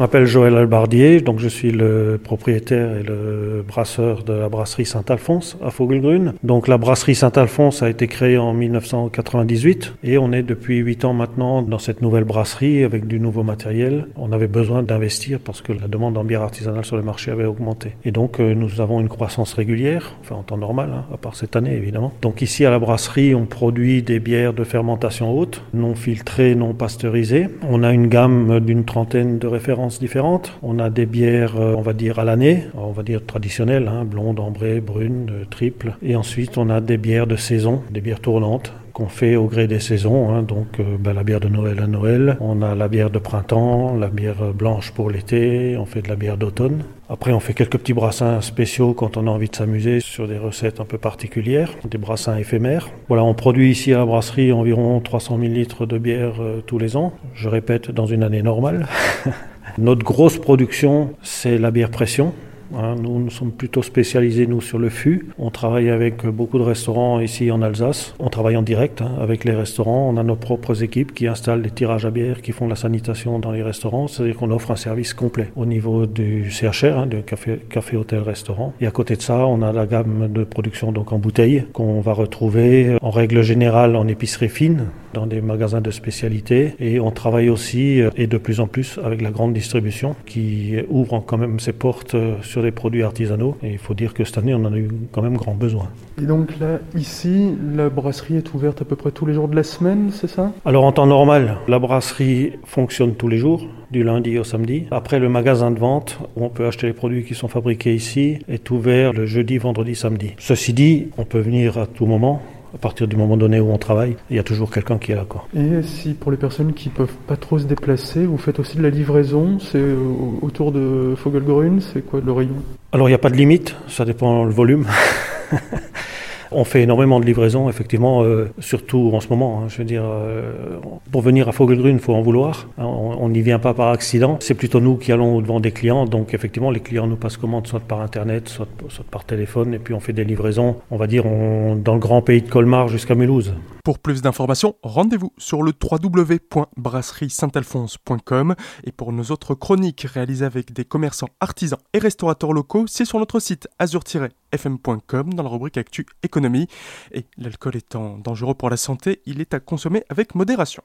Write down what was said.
Je m'appelle Joël Albardier, donc je suis le propriétaire et le brasseur de la brasserie Saint-Alphonse à Fogelgrün. Donc la brasserie Saint-Alphonse a été créée en 1998 et on est depuis 8 ans maintenant dans cette nouvelle brasserie avec du nouveau matériel. On avait besoin d'investir parce que la demande en bière artisanale sur le marché avait augmenté. Et donc euh, nous avons une croissance régulière, enfin en temps normal, hein, à part cette année évidemment. Donc ici à la brasserie, on produit des bières de fermentation haute, non filtrées, non pasteurisées. On a une gamme d'une trentaine de références différentes. On a des bières, euh, on va dire, à l'année, on va dire traditionnelles, hein, blonde, ambrée, brune, euh, triple. Et ensuite, on a des bières de saison, des bières tournantes qu'on fait au gré des saisons. Hein. donc euh, ben, la bière de Noël à Noël, on a la bière de printemps, la bière blanche pour l'été, on fait de la bière d'automne. Après, on fait quelques petits brassins spéciaux quand on a envie de s'amuser sur des recettes un peu particulières, des brassins éphémères. Voilà, on produit ici à la brasserie environ 300 000 litres de bière tous les ans. Je répète, dans une année normale. Notre grosse production, c'est la bière pression. Hein, nous, nous sommes plutôt spécialisés, nous, sur le fût. On travaille avec beaucoup de restaurants ici en Alsace. On travaille en direct hein, avec les restaurants. On a nos propres équipes qui installent des tirages à bière, qui font la sanitation dans les restaurants. C'est-à-dire qu'on offre un service complet au niveau du CHR, hein, du café, café, hôtel, restaurant. Et à côté de ça, on a la gamme de production donc en bouteille qu'on va retrouver en règle générale en épicerie fine, dans des magasins de spécialité. Et on travaille aussi, euh, et de plus en plus, avec la grande distribution qui ouvre quand même ses portes euh, sur des produits artisanaux. Et il faut dire que cette année, on en a eu quand même grand besoin. Et donc là, ici, la brasserie est ouverte à peu près tous les jours de la semaine, c'est ça? Alors en temps normal, la brasserie fonctionne tous les jours, du lundi au samedi. Après, le magasin de vente, où on peut acheter les produits qui sont fabriqués ici, est ouvert le jeudi, vendredi, samedi. Ceci dit, on peut venir à tout moment à partir du moment donné où on travaille, il y a toujours quelqu'un qui est là. Quoi. Et si pour les personnes qui peuvent pas trop se déplacer, vous faites aussi de la livraison, c'est autour de Fogelgrün, c'est quoi le rayon? Alors il n'y a pas de limite, ça dépend le volume. On fait énormément de livraisons, effectivement, euh, surtout en ce moment. Hein, je veux dire, euh, pour venir à Fogelgrün, il faut en vouloir. Hein, on n'y vient pas par accident. C'est plutôt nous qui allons devant des clients. Donc, effectivement, les clients nous passent commande soit par Internet, soit, par téléphone. Et puis, on fait des livraisons, on va dire, dans le grand pays de Colmar jusqu'à Mulhouse. Pour plus d'informations, rendez-vous sur le www.brasserie-saint-alphonse.com. Et pour nos autres chroniques réalisées avec des commerçants, artisans et restaurateurs locaux, c'est sur notre site azur-fm.com dans la rubrique Actu Économie. Et l'alcool étant dangereux pour la santé, il est à consommer avec modération.